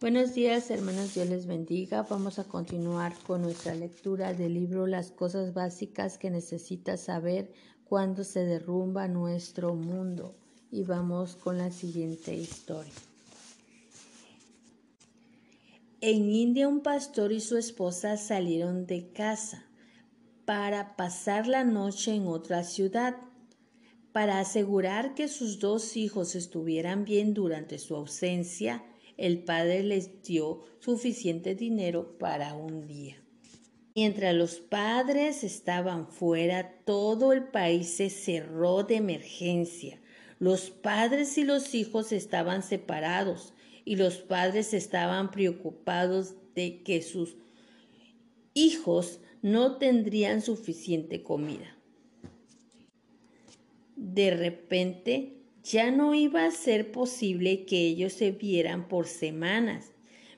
Buenos días, hermanos, Dios les bendiga. Vamos a continuar con nuestra lectura del libro Las cosas básicas que necesitas saber cuando se derrumba nuestro mundo. Y vamos con la siguiente historia. En India un pastor y su esposa salieron de casa para pasar la noche en otra ciudad. Para asegurar que sus dos hijos estuvieran bien durante su ausencia, el padre les dio suficiente dinero para un día. Mientras los padres estaban fuera, todo el país se cerró de emergencia. Los padres y los hijos estaban separados y los padres estaban preocupados de que sus hijos no tendrían suficiente comida. De repente, ya no iba a ser posible que ellos se vieran por semanas.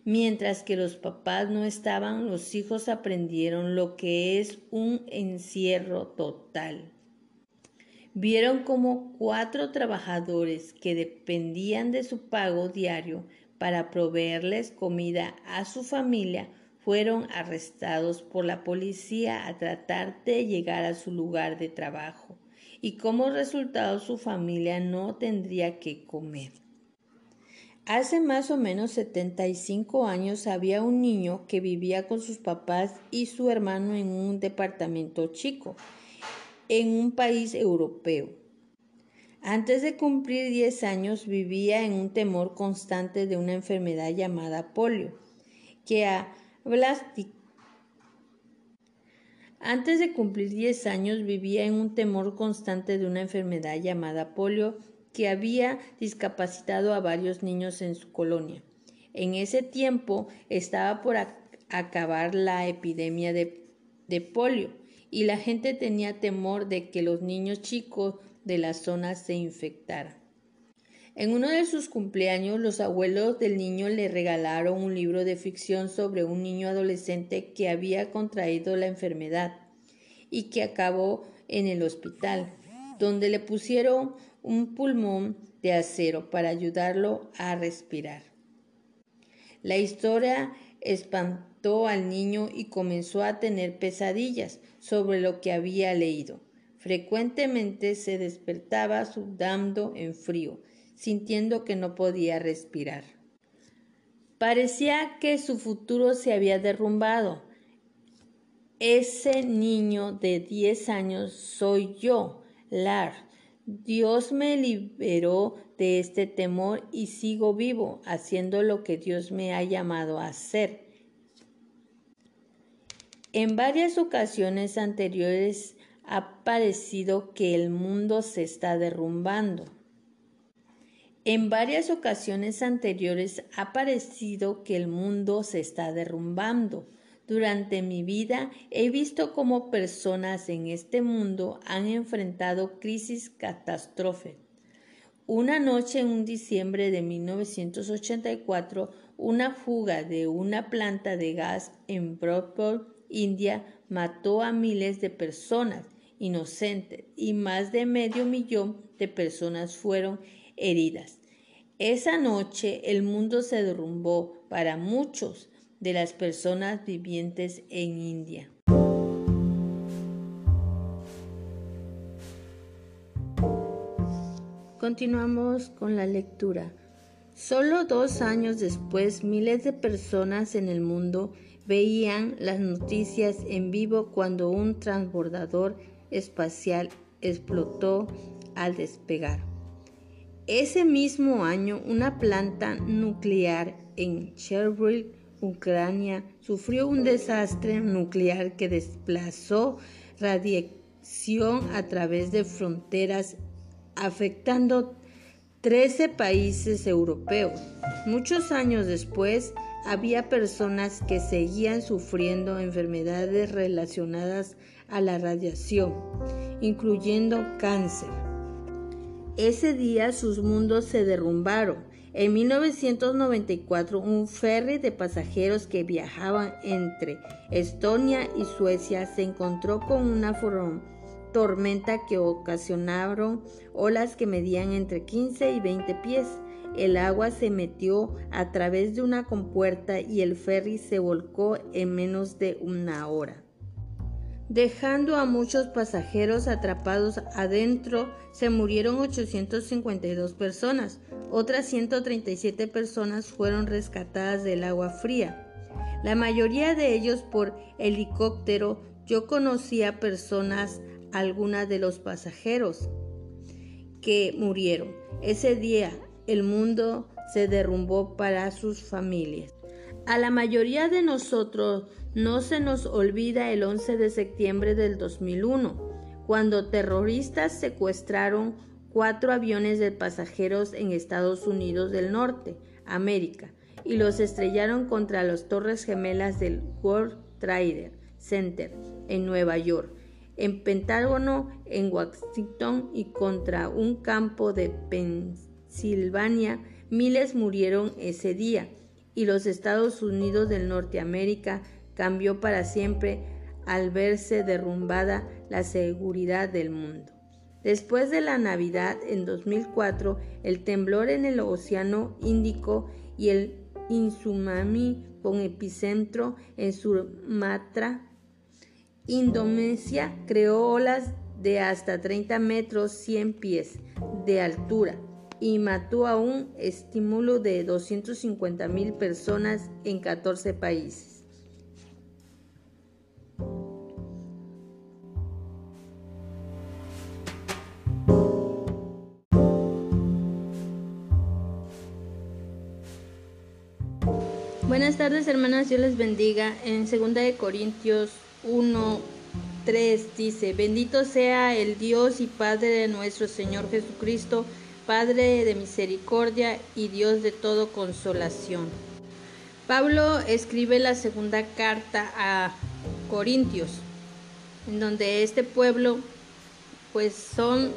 Mientras que los papás no estaban, los hijos aprendieron lo que es un encierro total. Vieron como cuatro trabajadores que dependían de su pago diario para proveerles comida a su familia fueron arrestados por la policía a tratar de llegar a su lugar de trabajo y como resultado su familia no tendría que comer. Hace más o menos 75 años había un niño que vivía con sus papás y su hermano en un departamento chico, en un país europeo. Antes de cumplir 10 años vivía en un temor constante de una enfermedad llamada polio, que a Blastic antes de cumplir 10 años vivía en un temor constante de una enfermedad llamada polio que había discapacitado a varios niños en su colonia. En ese tiempo estaba por acabar la epidemia de, polio y la gente tenía temor de que los niños chicos de la zona se infectaran. En uno de sus cumpleaños, los abuelos del niño le regalaron un libro de ficción sobre un niño adolescente que había contraído la enfermedad y que acabó en el hospital, donde le pusieron un pulmón de acero para ayudarlo a respirar. La historia espantó al niño y comenzó a tener pesadillas sobre lo que había leído. Frecuentemente se despertaba sudando en frío sintiendo que no podía respirar. Parecía que su futuro se había derrumbado. Ese niño de 10 años soy yo, Lars. Dios me liberó de este temor y sigo vivo, haciendo lo que Dios me ha llamado a hacer. En varias ocasiones anteriores ha parecido que el mundo se está derrumbando. En varias ocasiones anteriores ha parecido que el mundo se está derrumbando. Durante mi vida he visto cómo personas en este mundo han enfrentado crisis catastróficas. Una noche en un diciembre de 1984, una fuga de una planta de gas en Broadport, India, mató a miles de personas inocentes y más de medio millón de personas fueron heridas. Esa noche el mundo se derrumbó para muchos de las personas vivientes en India. Continuamos con la lectura. Solo dos años después, miles de personas en el mundo veían las noticias en vivo cuando un transbordador espacial explotó al despegar. Ese mismo año, una planta nuclear en Chernobyl, Ucrania, sufrió un desastre nuclear que desplazó radiación a través de fronteras, afectando 13 países europeos. Muchos años después, había personas que seguían sufriendo enfermedades relacionadas a la radiación, incluyendo cáncer. Ese día sus mundos se derrumbaron. En 1994, un ferry de pasajeros que viajaban entre Estonia y Suecia se encontró con una tormenta que ocasionaron olas que medían entre 15 y 20 pies. el agua se metió a través de una compuerta y el ferry se volcó en menos de una hora. Dejando a muchos pasajeros atrapados adentro, se murieron 852 personas. Otras 137 personas fueron rescatadas del agua fría. La mayoría de ellos por helicóptero. Yo conocía personas, algunas de los pasajeros que murieron. Ese día el mundo se derrumbó para sus familias. A la mayoría de nosotros no se nos olvida el 11 de septiembre del 2001, cuando terroristas secuestraron cuatro aviones de pasajeros en Estados Unidos del Norte, América, y los estrellaron contra las torres gemelas del World Trade Center en Nueva York en Pentágono en Washington y contra un campo de Pensilvania, miles murieron ese día y los Estados Unidos de Norteamérica cambió para siempre al verse derrumbada la seguridad del mundo. Después de la Navidad en 2004, el temblor en el Océano Índico y el Insumami con epicentro en Sumatra Indonesia creó olas de hasta 30 metros 100 pies de altura y mató a un estímulo de 250 mil personas en 14 países. Buenas tardes hermanas, Dios les bendiga. En 2 de Corintios 1, 3 dice, bendito sea el Dios y Padre de nuestro Señor Jesucristo, Padre de misericordia y Dios de todo consolación. Pablo escribe la segunda carta a Corintios, en donde este pueblo, pues son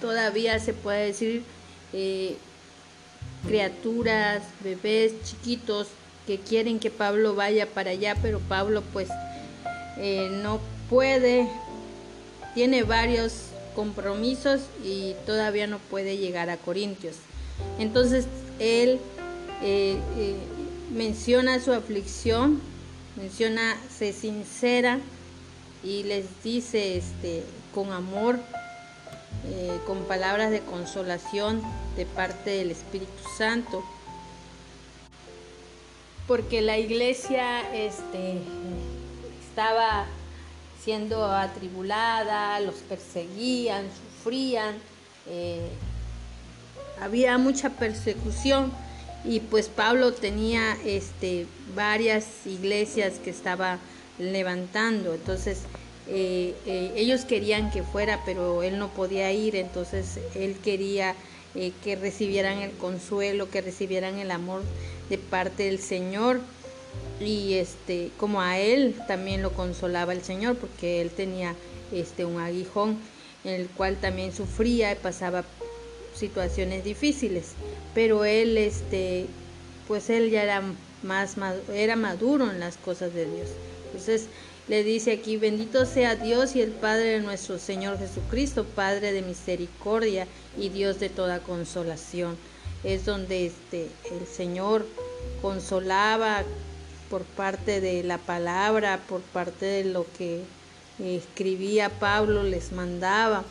todavía se puede decir eh, criaturas, bebés chiquitos que quieren que Pablo vaya para allá, pero Pablo pues eh, no puede, tiene varios compromisos y todavía no puede llegar a Corintios. Entonces él eh, eh, menciona su aflicción, menciona, se sincera y les dice este, con amor, con palabras de consolación de parte del Espíritu Santo. Porque la iglesia este, estaba siendo atribulada, los perseguían, sufrían, eh, había mucha persecución y pues Pablo tenía este, varias iglesias que estaba levantando, entonces eh, eh, ellos querían que fuera, pero él no podía ir, entonces él quería que recibieran el consuelo, que recibieran el amor de parte del Señor. Y este como a él también lo consolaba el Señor porque él tenía este un aguijón en el cual también sufría y pasaba situaciones difíciles. Pero él este pues él ya era más era maduro en las cosas de Dios. Entonces le dice aquí bendito sea Dios y el Padre de nuestro Señor Jesucristo Padre de misericordia y Dios de toda consolación es donde este el Señor consolaba por parte de la palabra, por parte de lo que escribía Pablo, les mandaba,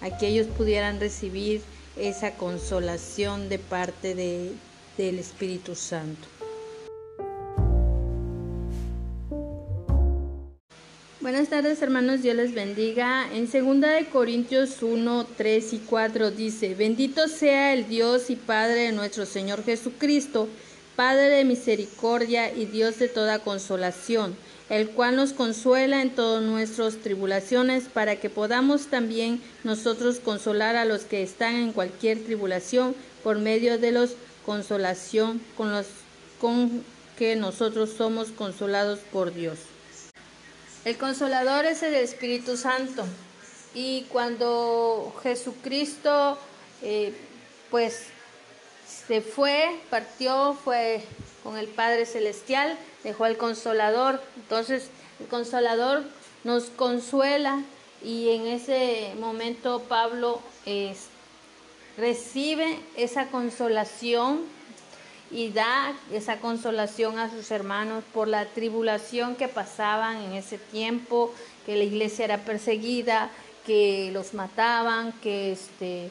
a que ellos pudieran recibir esa consolación de parte de, del Espíritu Santo. Buenas tardes hermanos, Dios les bendiga. En 2 de Corintios 1, 3 y 4 dice, bendito sea el Dios y Padre de nuestro Señor Jesucristo, Padre de misericordia y Dios de toda consolación, el cual nos consuela en todas nuestras tribulaciones, para que podamos también nosotros consolar a los que están en cualquier tribulación por medio de los consolación con los con que nosotros somos consolados por Dios. El consolador es el Espíritu Santo y cuando Jesucristo eh, pues se fue, partió, fue con el Padre Celestial, dejó al Consolador. Entonces el Consolador nos consuela y en ese momento Pablo recibe esa consolación y da esa consolación a sus hermanos por la tribulación que pasaban en ese tiempo, que la iglesia era perseguida, que los mataban, que este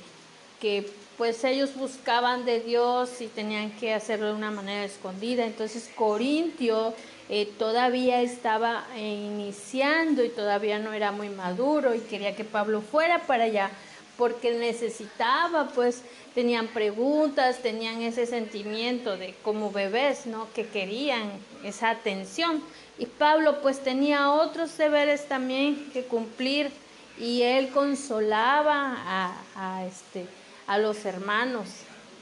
que pues ellos buscaban de Dios y tenían que hacerlo de una manera escondida. Entonces Corintio eh, todavía estaba iniciando y todavía no era muy maduro y quería que Pablo fuera para allá porque necesitaba, pues tenían preguntas, tenían ese sentimiento de como bebés, ¿no? Que querían esa atención. Y Pablo pues tenía otros deberes también que cumplir y él consolaba a, este, a los hermanos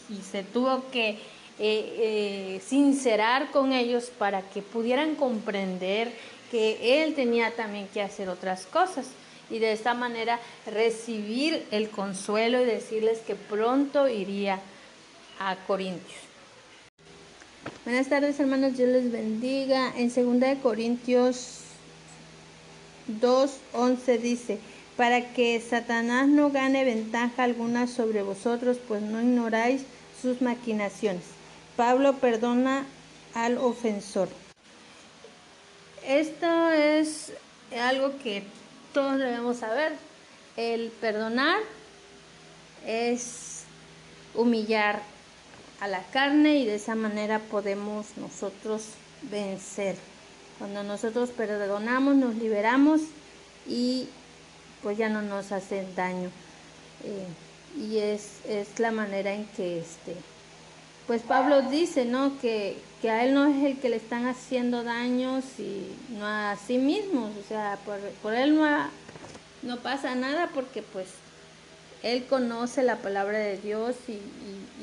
y se tuvo que eh, eh, sincerar con ellos para que pudieran comprender que él tenía también que hacer otras cosas y de esta manera recibir el consuelo y decirles que pronto iría a Corintios. Buenas tardes hermanos, Dios les bendiga. En 2 Corintios 2.11 dice, para que Satanás no gane ventaja alguna sobre vosotros, pues no ignoráis sus maquinaciones. Pablo perdona al ofensor. Esto es algo que todos debemos saber. El perdonar es humillar a la carne y de esa manera podemos nosotros vencer. Cuando nosotros perdonamos, nos liberamos y pues ya no nos hacen daño. Eh, y es, es, la manera en que este, pues Pablo dice, ¿no? Que, que, a él no es el que le están haciendo daños y no a sí mismos, o sea, por, por él no, no pasa nada porque pues él conoce la palabra de Dios y,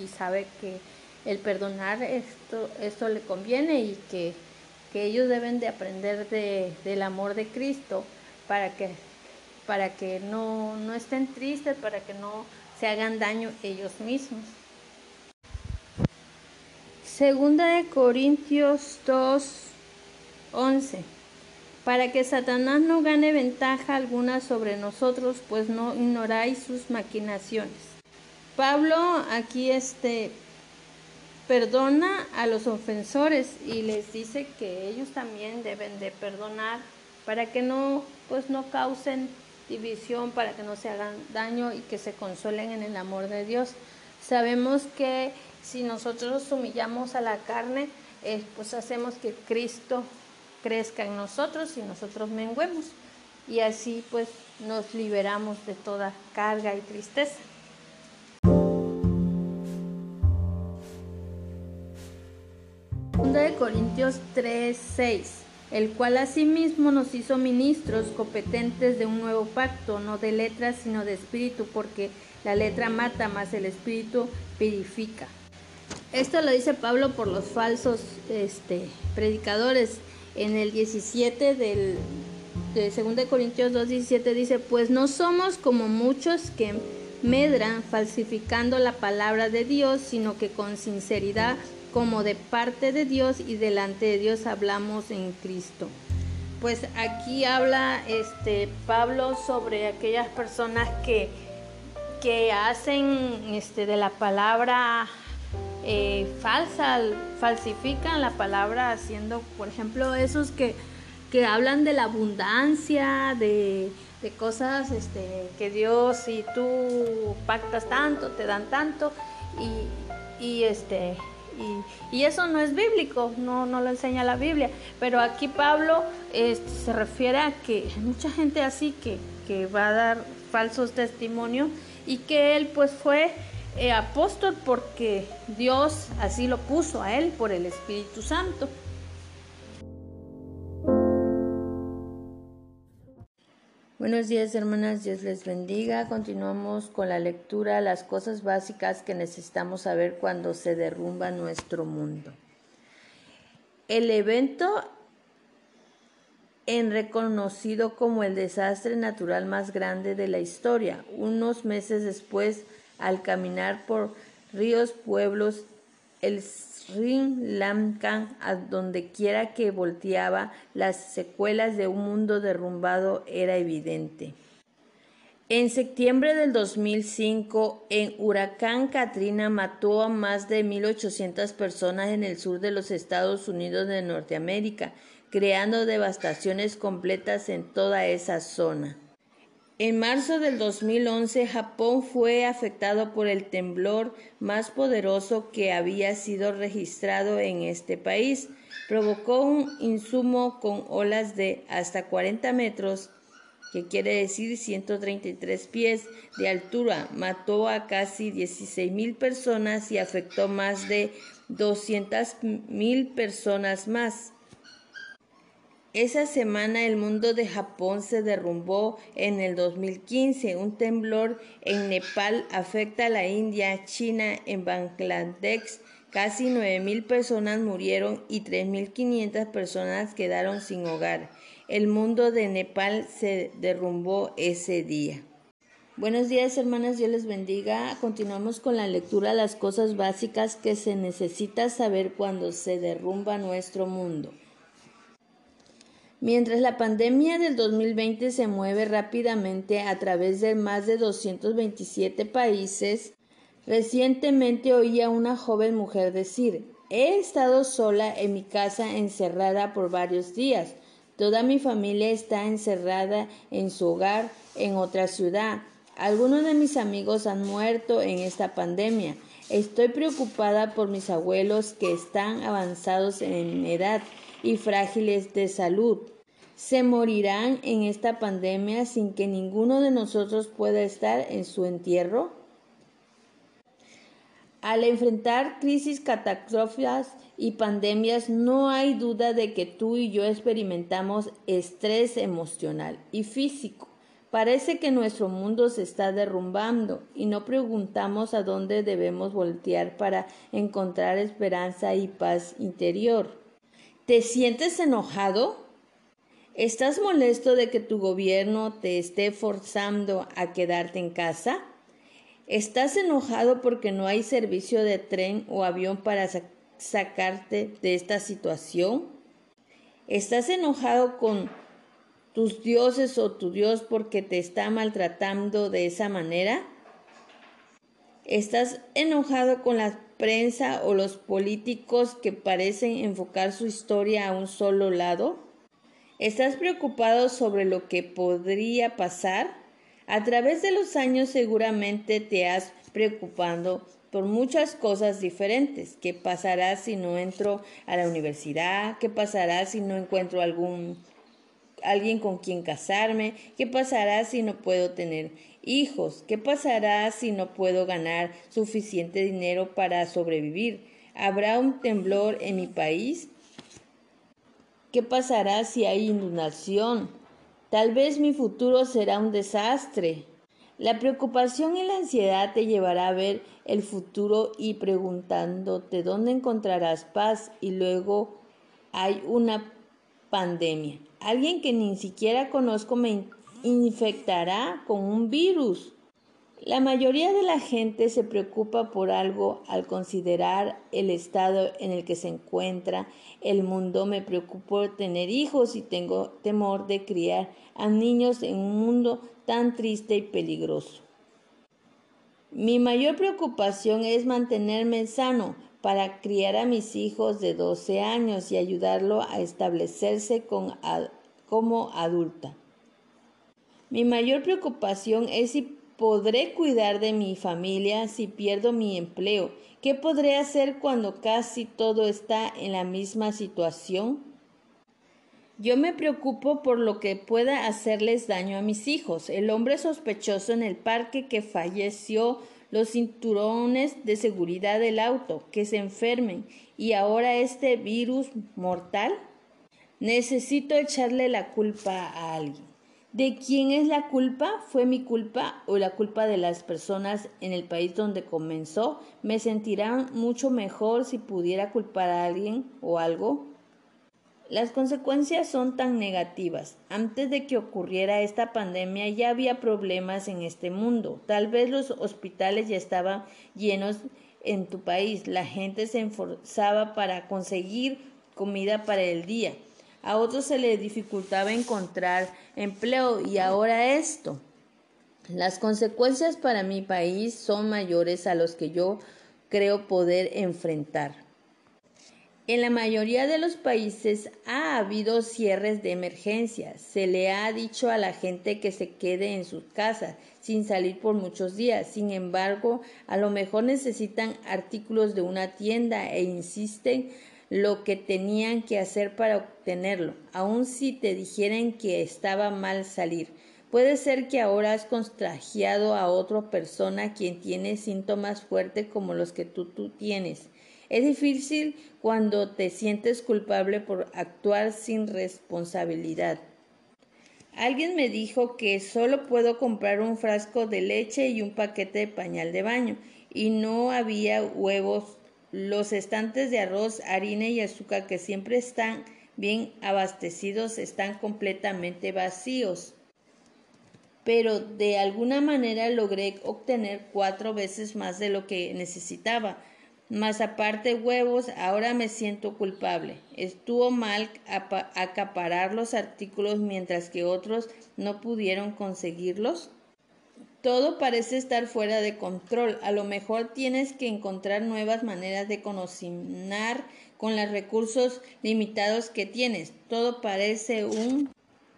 y, sabe que el perdonar esto, esto le conviene y que, que ellos deben de aprender de, del amor de Cristo para que para que no, no estén tristes, para que no se hagan daño ellos mismos. Segunda de Corintios 2, 11. Para que Satanás no gane ventaja alguna sobre nosotros, pues no ignoráis sus maquinaciones. Pablo aquí este perdona a los ofensores y les dice que ellos también deben de perdonar para que no pues no causen división para que no se hagan daño y que se consuelen en el amor de Dios. Sabemos que si nosotros humillamos a la carne, eh, pues hacemos que Cristo crezca en nosotros y nosotros menguemos. Y así pues nos liberamos de toda carga y tristeza. de Corintios 3, 6 el cual asimismo nos hizo ministros competentes de un nuevo pacto, no de letras, sino de espíritu, porque la letra mata, más el espíritu purifica. Esto lo dice Pablo por los falsos este, predicadores. En el 17 del, de 2 Corintios 2, 17 dice, pues no somos como muchos que medran falsificando la palabra de Dios, sino que con sinceridad como de parte de Dios y delante de Dios hablamos en Cristo. Pues aquí habla este Pablo sobre aquellas personas que, que hacen este, de la palabra eh, falsa, falsifican la palabra haciendo, por ejemplo, esos que, que hablan de la abundancia, de, de cosas este, que Dios y tú pactas tanto, te dan tanto, y, y este y, eso no es bíblico, no, no lo enseña la Biblia. Pero aquí Pablo este, se refiere a que hay mucha gente así que, que va a dar falsos testimonios y que él pues fue eh, apóstol porque Dios así lo puso a él por el Espíritu Santo. Buenos días hermanas, Dios les bendiga. Continuamos con la lectura, las cosas básicas que necesitamos saber cuando se derrumba nuestro mundo. El evento en reconocido como el desastre natural más grande de la historia, unos meses después, al caminar por ríos, pueblos, el Sri Lanka, a donde quiera que volteaba, las secuelas de un mundo derrumbado era evidente. En septiembre del 2005, en huracán Katrina mató a más de 1.800 personas en el sur de los Estados Unidos de Norteamérica, creando devastaciones completas en toda esa zona. En marzo del 2011, Japón fue afectado por el temblor más poderoso que había sido registrado en este país. Provocó un insumo con olas de hasta 40 metros que quiere decir 133 pies de altura, mató a casi 16 mil personas y afectó más de 200 mil personas más. Esa semana el mundo de Japón se derrumbó en el 2015. Un temblor en Nepal afecta a la India, China, en Bangladesh. Casi 9.000 personas murieron y 3.500 personas quedaron sin hogar. El mundo de Nepal se derrumbó ese día. Buenos días hermanas, Dios les bendiga. Continuamos con la lectura de las cosas básicas que se necesita saber cuando se derrumba nuestro mundo. Mientras la pandemia del 2020 se mueve rápidamente a través de más de 227 países, recientemente oí a una joven mujer decir, he estado sola en mi casa encerrada por varios días. Toda mi familia está encerrada en su hogar en otra ciudad. Algunos de mis amigos han muerto en esta pandemia. Estoy preocupada por mis abuelos que están avanzados en edad y frágiles de salud. Se morirán en esta pandemia sin que ninguno de nosotros pueda estar en su entierro. Al enfrentar crisis, catástrofes y pandemias, no hay duda de que tú y yo experimentamos estrés emocional y físico. Parece que nuestro mundo se está derrumbando y no preguntamos a dónde debemos voltear para encontrar esperanza y paz interior. ¿Te sientes enojado? ¿Estás molesto de que tu gobierno te esté forzando a quedarte en casa? ¿Estás enojado porque no hay servicio de tren o avión para sacarte de esta situación? ¿Estás enojado con tus dioses o tu Dios porque te está maltratando de esa manera? ¿Estás enojado con la prensa o los políticos que parecen enfocar su historia a un solo lado? ¿Estás preocupado sobre lo que podría pasar? A través de los años seguramente te has preocupado por muchas cosas diferentes. ¿Qué pasará si no entro a la universidad? ¿Qué pasará si no encuentro algún alguien con quien casarme? ¿Qué pasará si no puedo tener hijos? ¿Qué pasará si no puedo ganar suficiente dinero para sobrevivir? ¿Habrá un temblor en mi país? ¿Qué pasará si hay inundación? Tal vez mi futuro será un desastre. La preocupación y la ansiedad te llevará a ver el futuro y preguntándote dónde encontrarás paz y luego hay una pandemia. Alguien que ni siquiera conozco me infectará con un virus. La mayoría de la gente se preocupa por algo al considerar el estado en el que se encuentra el mundo. Me preocupo tener hijos y tengo temor de criar a niños en un mundo tan triste y peligroso. Mi mayor preocupación es mantenerme sano para criar a mis hijos de 12 años y ayudarlo a establecerse como adulta. Mi mayor preocupación es si podré cuidar de mi familia si pierdo mi empleo? ¿Qué podré hacer cuando casi todo está en la misma situación? Yo me preocupo por lo que pueda hacerles daño a mis hijos. El hombre sospechoso en el parque que falleció, los cinturones de seguridad del auto, que se enfermen y ahora este virus mortal. Necesito echarle la culpa a alguien. ¿De quién es la culpa? ¿Fue mi culpa o la culpa de las personas en el país donde comenzó? ¿Me sentirán mucho mejor si pudiera culpar a alguien o algo? Las consecuencias son tan negativas. Antes de que ocurriera esta pandemia ya había problemas en este mundo. Tal vez los hospitales ya estaban llenos en tu país. La gente se esforzaba para conseguir comida para el día a otros se les dificultaba encontrar empleo y ahora esto. Las consecuencias para mi país son mayores a los que yo creo poder enfrentar. En la mayoría de los países ha habido cierres de emergencia. Se le ha dicho a la gente que se quede en sus casas sin salir por muchos días. Sin embargo, a lo mejor necesitan artículos de una tienda e insisten lo que tenían que hacer para obtenerlo, aun si te dijeran que estaba mal salir. Puede ser que ahora has contagiado a otra persona quien tiene síntomas fuertes como los que tú, tú tienes. Es difícil cuando te sientes culpable por actuar sin responsabilidad. Alguien me dijo que solo puedo comprar un frasco de leche y un paquete de pañal de baño y no había huevos. Los estantes de arroz, harina y azúcar que siempre están bien abastecidos están completamente vacíos. Pero de alguna manera logré obtener cuatro veces más de lo que necesitaba. Más aparte huevos, ahora me siento culpable. Estuvo mal acaparar los artículos mientras que otros no pudieron conseguirlos. Todo parece estar fuera de control. A lo mejor tienes que encontrar nuevas maneras de cocinar con los recursos limitados que tienes. Todo parece un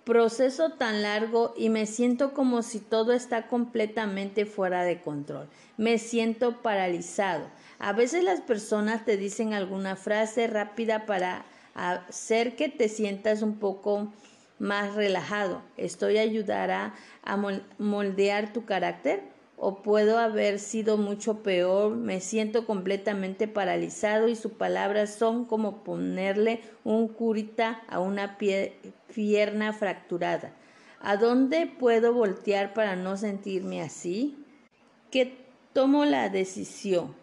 proceso tan largo y me siento como si todo está completamente fuera de control. Me siento paralizado. A veces las personas te dicen alguna frase rápida para hacer que te sientas un poco más relajado. ¿Esto ayudará a moldear tu carácter? ¿O puedo haber sido mucho peor? Me siento completamente paralizado y sus palabras son como ponerle un curita a una pierna fracturada. ¿A dónde puedo voltear para no sentirme así? ¿Qué tomo la decisión?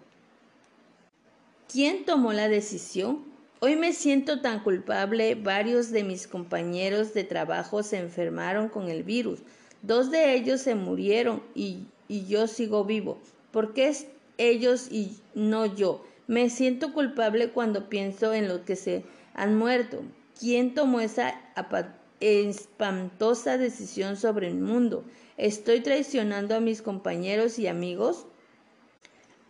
¿Quién tomó la decisión? Hoy me siento tan culpable. Varios de mis compañeros de trabajo se enfermaron con el virus. Dos de ellos se murieron y, yo sigo vivo. ¿Por qué es ellos y no yo? Me siento culpable cuando pienso en los que se han muerto. ¿Quién tomó esa espantosa decisión sobre el mundo? ¿Estoy traicionando a mis compañeros y amigos?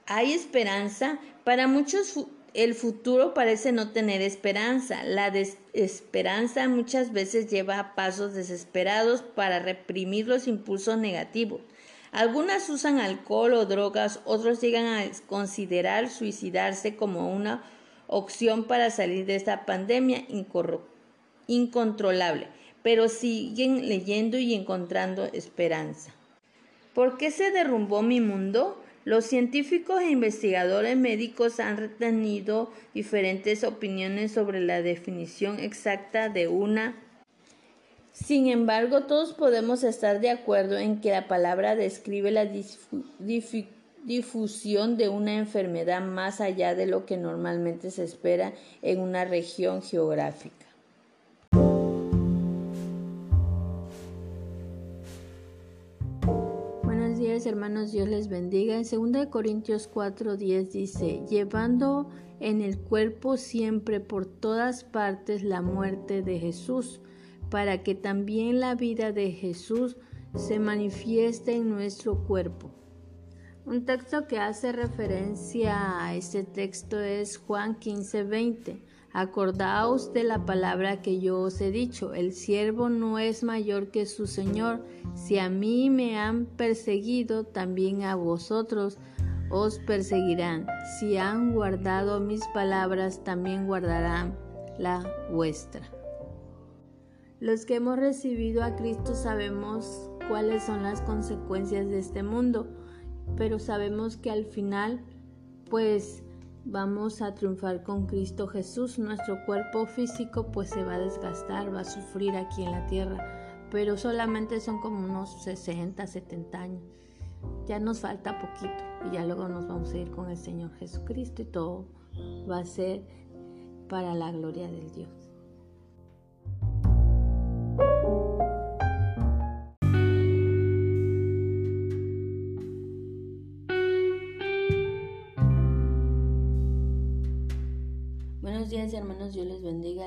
¿Hay esperanza? Para muchos el futuro parece no tener esperanza. La desesperanza muchas veces lleva a pasos desesperados para reprimir los impulsos negativos. Algunas usan alcohol o drogas, otros llegan a considerar suicidarse como una opción para salir de esta pandemia incontrolable, pero siguen leyendo y encontrando esperanza. ¿Por qué se derrumbó mi mundo? Los científicos e investigadores médicos han retenido diferentes opiniones sobre la definición exacta de una. Sin embargo, todos podemos estar de acuerdo en que la palabra describe la difusión de una enfermedad más allá de lo que normalmente se espera en una región geográfica. Hermanos, Dios les bendiga. En 2 Corintios 4:10 dice, llevando en el cuerpo siempre por todas partes la muerte de Jesús, para que también la vida de Jesús se manifieste en nuestro cuerpo. Un texto que hace referencia a este texto es Juan 15:20. Acordaos de la palabra que yo os he dicho, el siervo no es mayor que su Señor. Si a mí me han perseguido, también a vosotros os perseguirán. Si han guardado mis palabras, también guardarán la vuestra. Los que hemos recibido a Cristo sabemos cuáles son las consecuencias de este mundo, pero sabemos que al final, pues, vamos a triunfar con Cristo Jesús. Nuestro cuerpo físico pues se va a desgastar, va a sufrir aquí en la tierra, pero solamente son como unos 60, 70 años. Ya nos falta poquito y ya luego nos vamos a ir con el Señor Jesucristo y todo va a ser para la gloria del Dios.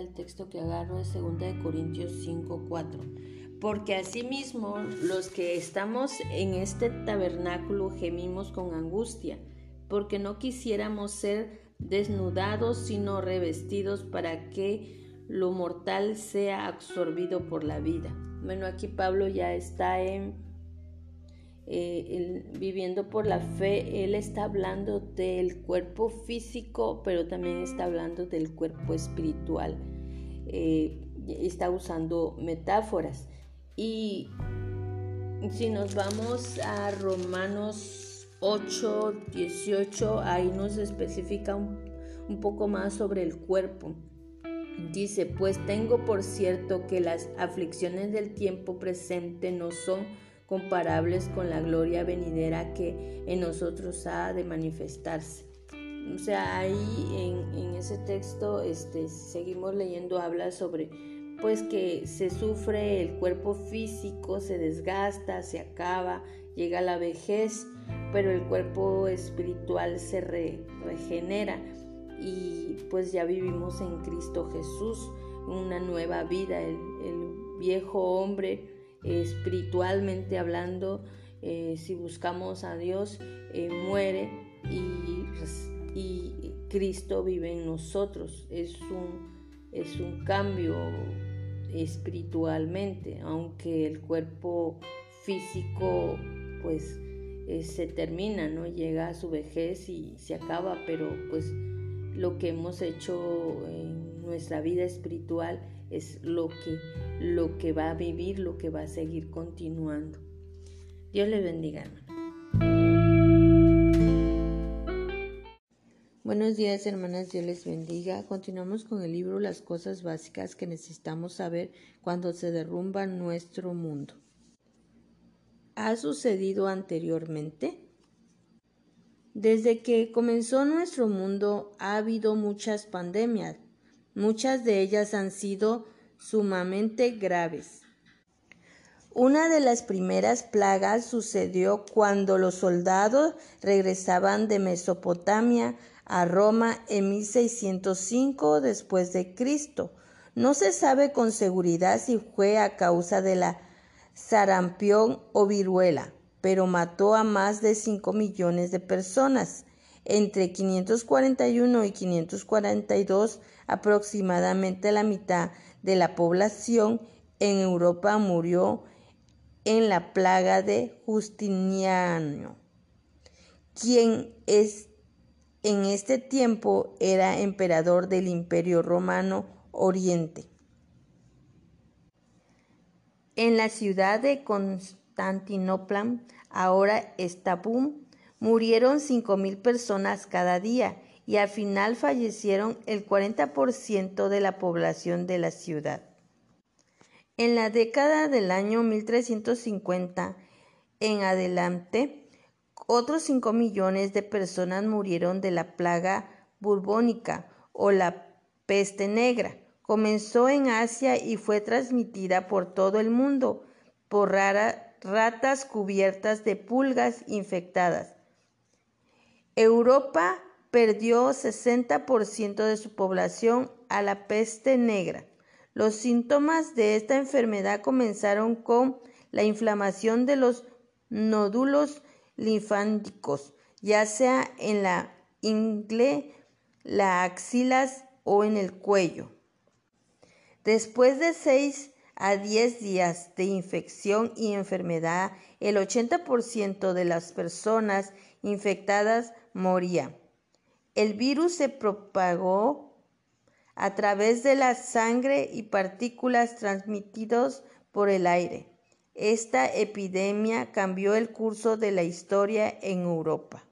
El texto que agarro es 2 Corintios 5, 4. Porque asimismo los que estamos en este tabernáculo gemimos con angustia, porque no quisiéramos ser desnudados sino revestidos para que lo mortal sea absorbido por la vida. Bueno, aquí Pablo ya está en eh, viviendo por la fe, él está hablando del cuerpo físico, pero también está hablando del cuerpo espiritual. Eh, está usando metáforas. Y si nos vamos a Romanos 8, 18, ahí nos especifica un, un poco más sobre el cuerpo. Dice, pues tengo por cierto que las aflicciones del tiempo presente no son comparables con la gloria venidera que en nosotros ha de manifestarse. O sea, ahí en, en ese texto este, seguimos leyendo, habla sobre pues que se sufre el cuerpo físico, se desgasta, se acaba, llega la vejez, pero el cuerpo espiritual se regenera y pues ya vivimos en Cristo Jesús una nueva vida, el, viejo hombre espiritualmente hablando, eh, si buscamos a Dios, eh, muere y, y, Cristo vive en nosotros. Es un, es un cambio espiritualmente, aunque el cuerpo físico pues eh, se termina, ¿no? Llega a su vejez y se acaba, pero pues lo que hemos hecho en nuestra vida espiritual es lo que, lo que va a vivir, lo que va a seguir continuando. Dios le bendiga, Buenos días, hermanas, Dios les bendiga. Continuamos con el libro Las cosas básicas que necesitamos saber cuando se derrumba nuestro mundo. ¿Ha sucedido anteriormente? Desde que comenzó nuestro mundo ha habido muchas pandemias. Muchas de ellas han sido sumamente graves. Una de las primeras plagas sucedió cuando los soldados regresaban de Mesopotamia a Roma en 1605 después de Cristo. No se sabe con seguridad si fue a causa de la sarampión o viruela, pero mató a más de 5 millones de personas. Entre 541 y 542, aproximadamente la mitad de la población en Europa murió en la plaga de Justiniano, quien es en este tiempo era emperador del Imperio Romano Oriente. En la ciudad de Constantinopla, ahora Estambul, murieron 5.000 personas cada día y al final fallecieron el 40% de la población de la ciudad. En la década del año 1350 en adelante, otros 5 millones de personas murieron de la plaga burbónica o la peste negra. Comenzó en Asia y fue transmitida por todo el mundo por ratas cubiertas de pulgas infectadas. Europa perdió 60% de su población a la peste negra. Los síntomas de esta enfermedad comenzaron con la inflamación de los nódulos linfáticos, ya sea en la ingle, las axilas o en el cuello. Después de 6 a 10 días de infección y enfermedad, el 80% de las personas infectadas moría. El virus se propagó a través de la sangre y partículas transmitidos por el aire. Esta epidemia cambió el curso de la historia en Europa.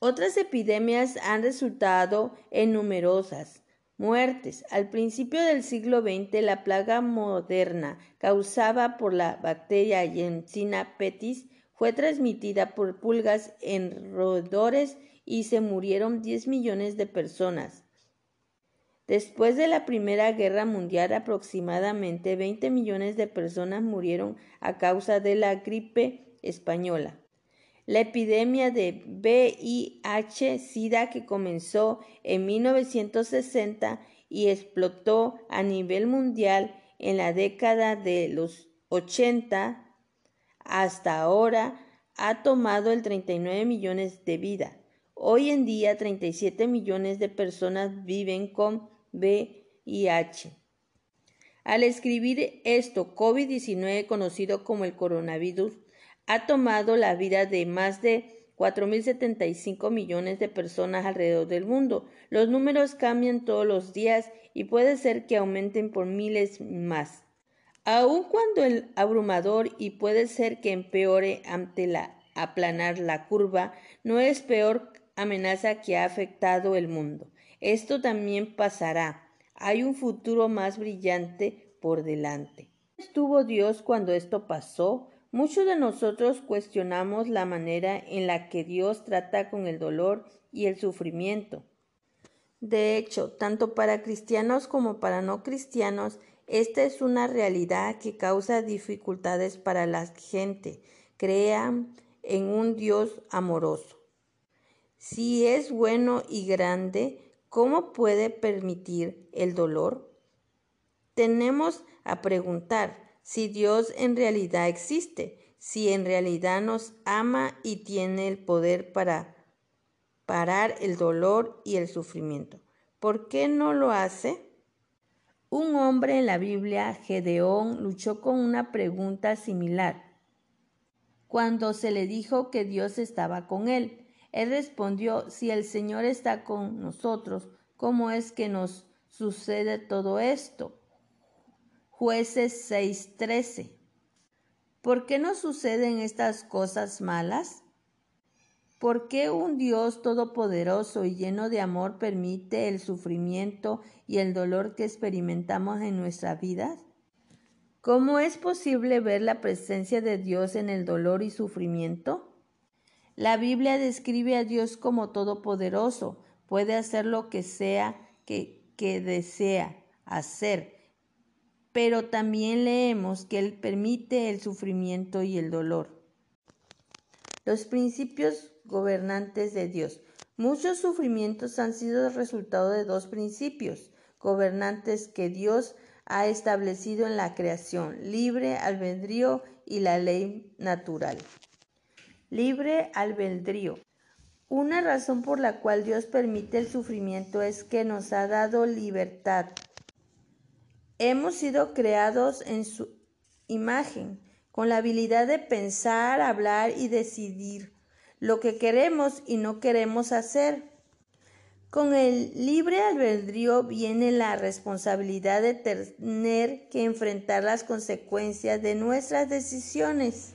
Otras epidemias han resultado en numerosas muertes. Al principio del siglo XX, la plaga moderna causada por la bacteria Yersinia pestis fue transmitida por pulgas en roedores y se murieron 10 millones de personas. Después de la Primera Guerra Mundial, aproximadamente 20 millones de personas murieron a causa de la gripe española. La epidemia de VIH-Sida que comenzó en 1960 y explotó a nivel mundial en la década de los 80 hasta ahora ha tomado el 39 millones de vida. Hoy en día 37 millones de personas viven con VIH. Al escribir esto, COVID-19, conocido como el coronavirus, ha tomado la vida de más de 4.075 millones de personas alrededor del mundo. Los números cambian todos los días y puede ser que aumenten por miles más. Aun cuando el abrumador y puede ser que empeore ante la aplanar la curva, no es peor amenaza que ha afectado el mundo. Esto también pasará. Hay un futuro más brillante por delante. ¿Estuvo Dios cuando esto pasó? Muchos de nosotros cuestionamos la manera en la que Dios trata con el dolor y el sufrimiento. De hecho, tanto para cristianos como para no cristianos, esta es una realidad que causa dificultades para la gente. Crean en un Dios amoroso. Si es bueno y grande, ¿cómo puede permitir el dolor? Tenemos a preguntar si Dios en realidad existe, si en realidad nos ama y tiene el poder para parar el dolor y el sufrimiento. ¿Por qué no lo hace? Un hombre en la Biblia, Gedeón, luchó con una pregunta similar. Cuando se le dijo que Dios estaba con él, él respondió, si el Señor está con nosotros, ¿cómo es que nos sucede todo esto? Jueces 6:13. ¿Por qué nos suceden estas cosas malas? ¿Por qué un Dios todopoderoso y lleno de amor permite el sufrimiento y el dolor que experimentamos en nuestra vida? ¿Cómo es posible ver la presencia de Dios en el dolor y sufrimiento? La Biblia describe a Dios como todopoderoso, puede hacer lo que sea que, que desea hacer, pero también leemos que Él permite el sufrimiento y el dolor. Los principios gobernantes de Dios. Muchos sufrimientos han sido el resultado de dos principios gobernantes que Dios ha establecido en la creación, libre albedrío y la ley natural. Libre albedrío. Una razón por la cual Dios permite el sufrimiento es que nos ha dado libertad. Hemos sido creados en su imagen, con la habilidad de pensar, hablar y decidir lo que queremos y no queremos hacer. Con el libre albedrío viene la responsabilidad de tener que enfrentar las consecuencias de nuestras decisiones.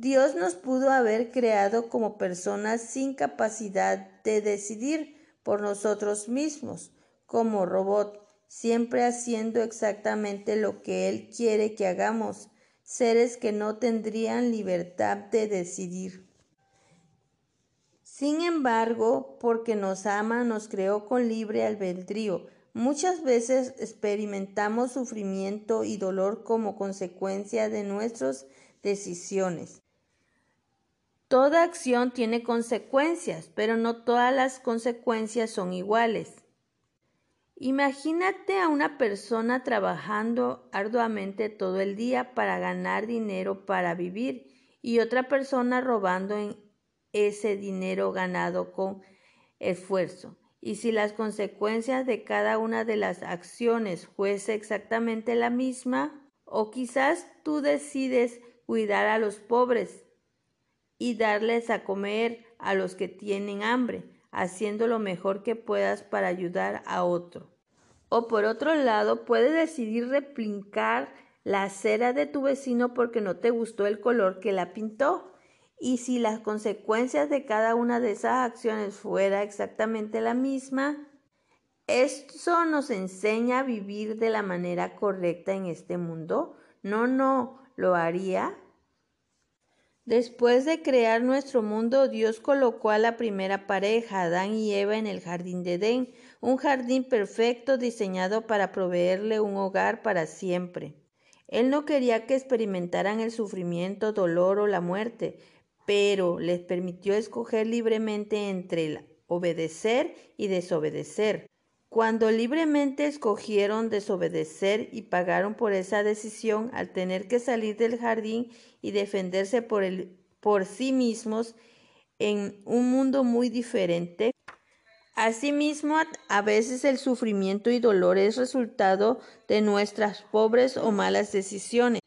Dios nos pudo haber creado como personas sin capacidad de decidir por nosotros mismos, como robot, siempre haciendo exactamente lo que Él quiere que hagamos, seres que no tendrían libertad de decidir. Sin embargo, porque nos ama, nos creó con libre albedrío. Muchas veces experimentamos sufrimiento y dolor como consecuencia de nuestras decisiones. Toda acción tiene consecuencias, pero no todas las consecuencias son iguales. Imagínate a una persona trabajando arduamente todo el día para ganar dinero para vivir y otra persona robando ese dinero ganado con esfuerzo. Y si las consecuencias de cada una de las acciones fuese exactamente la misma, o quizás tú decides cuidar a los pobres y darles a comer a los que tienen hambre, haciendo lo mejor que puedas para ayudar a otro. O por otro lado, puedes decidir replicar la acera de tu vecino porque no te gustó el color que la pintó y si las consecuencias de cada una de esas acciones fuera exactamente la misma, ¿eso nos enseña a vivir de la manera correcta en este mundo? No, no, lo haría. Después de crear nuestro mundo, Dios colocó a la primera pareja, Adán y Eva, en el jardín de Edén, un jardín perfecto diseñado para proveerle un hogar para siempre. Él no quería que experimentaran el sufrimiento, dolor o la muerte, pero les permitió escoger libremente entre el obedecer y desobedecer. Cuando libremente escogieron desobedecer y pagaron por esa decisión al tener que salir del jardín y defenderse por, el, por sí mismos en un mundo muy diferente. Asimismo, a veces el sufrimiento y dolor es resultado de nuestras pobres o malas decisiones.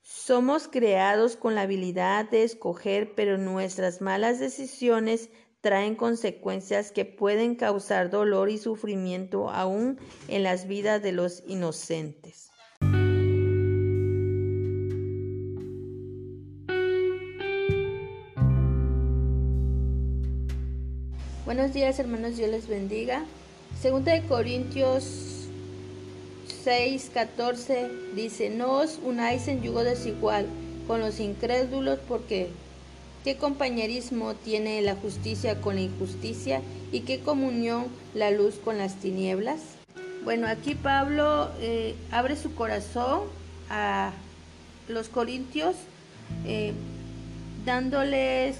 Somos creados con la habilidad de escoger, pero nuestras malas decisiones traen consecuencias que pueden causar dolor y sufrimiento aún en las vidas de los inocentes. Buenos días hermanos, Dios les bendiga. Segunda de Corintios 6, 14 dice, no os unáis en yugo desigual con los incrédulos porque ¿Qué compañerismo tiene la justicia con la injusticia y qué comunión la luz con las tinieblas? Bueno, aquí Pablo eh, abre su corazón a los corintios eh, dándoles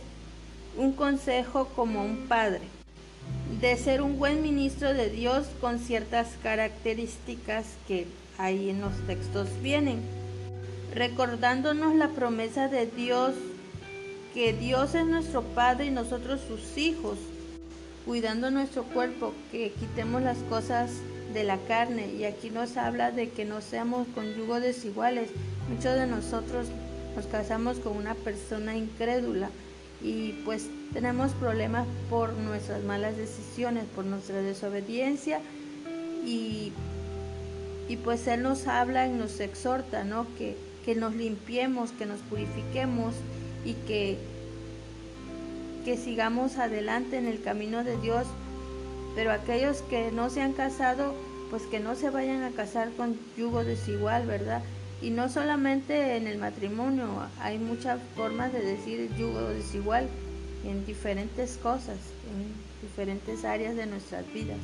un consejo como un padre de ser un buen ministro de Dios con ciertas características que ahí en los textos vienen, recordándonos la promesa de Dios que Dios es nuestro Padre y nosotros sus hijos, cuidando nuestro cuerpo, que quitemos las cosas de la carne. Y aquí nos habla de que no seamos con yugo desiguales. Muchos de nosotros nos casamos con una persona incrédula y pues tenemos problemas por nuestras malas decisiones, por nuestra desobediencia y, y pues Él nos habla y nos exhorta, ¿no? Que, que nos limpiemos, que nos purifiquemos y que, que sigamos adelante en el camino de Dios. Pero aquellos que no se han casado, pues que no se vayan a casar con yugo desigual, ¿verdad? Y no solamente en el matrimonio, hay muchas formas de decir yugo desigual en diferentes cosas, en diferentes áreas de nuestras vidas.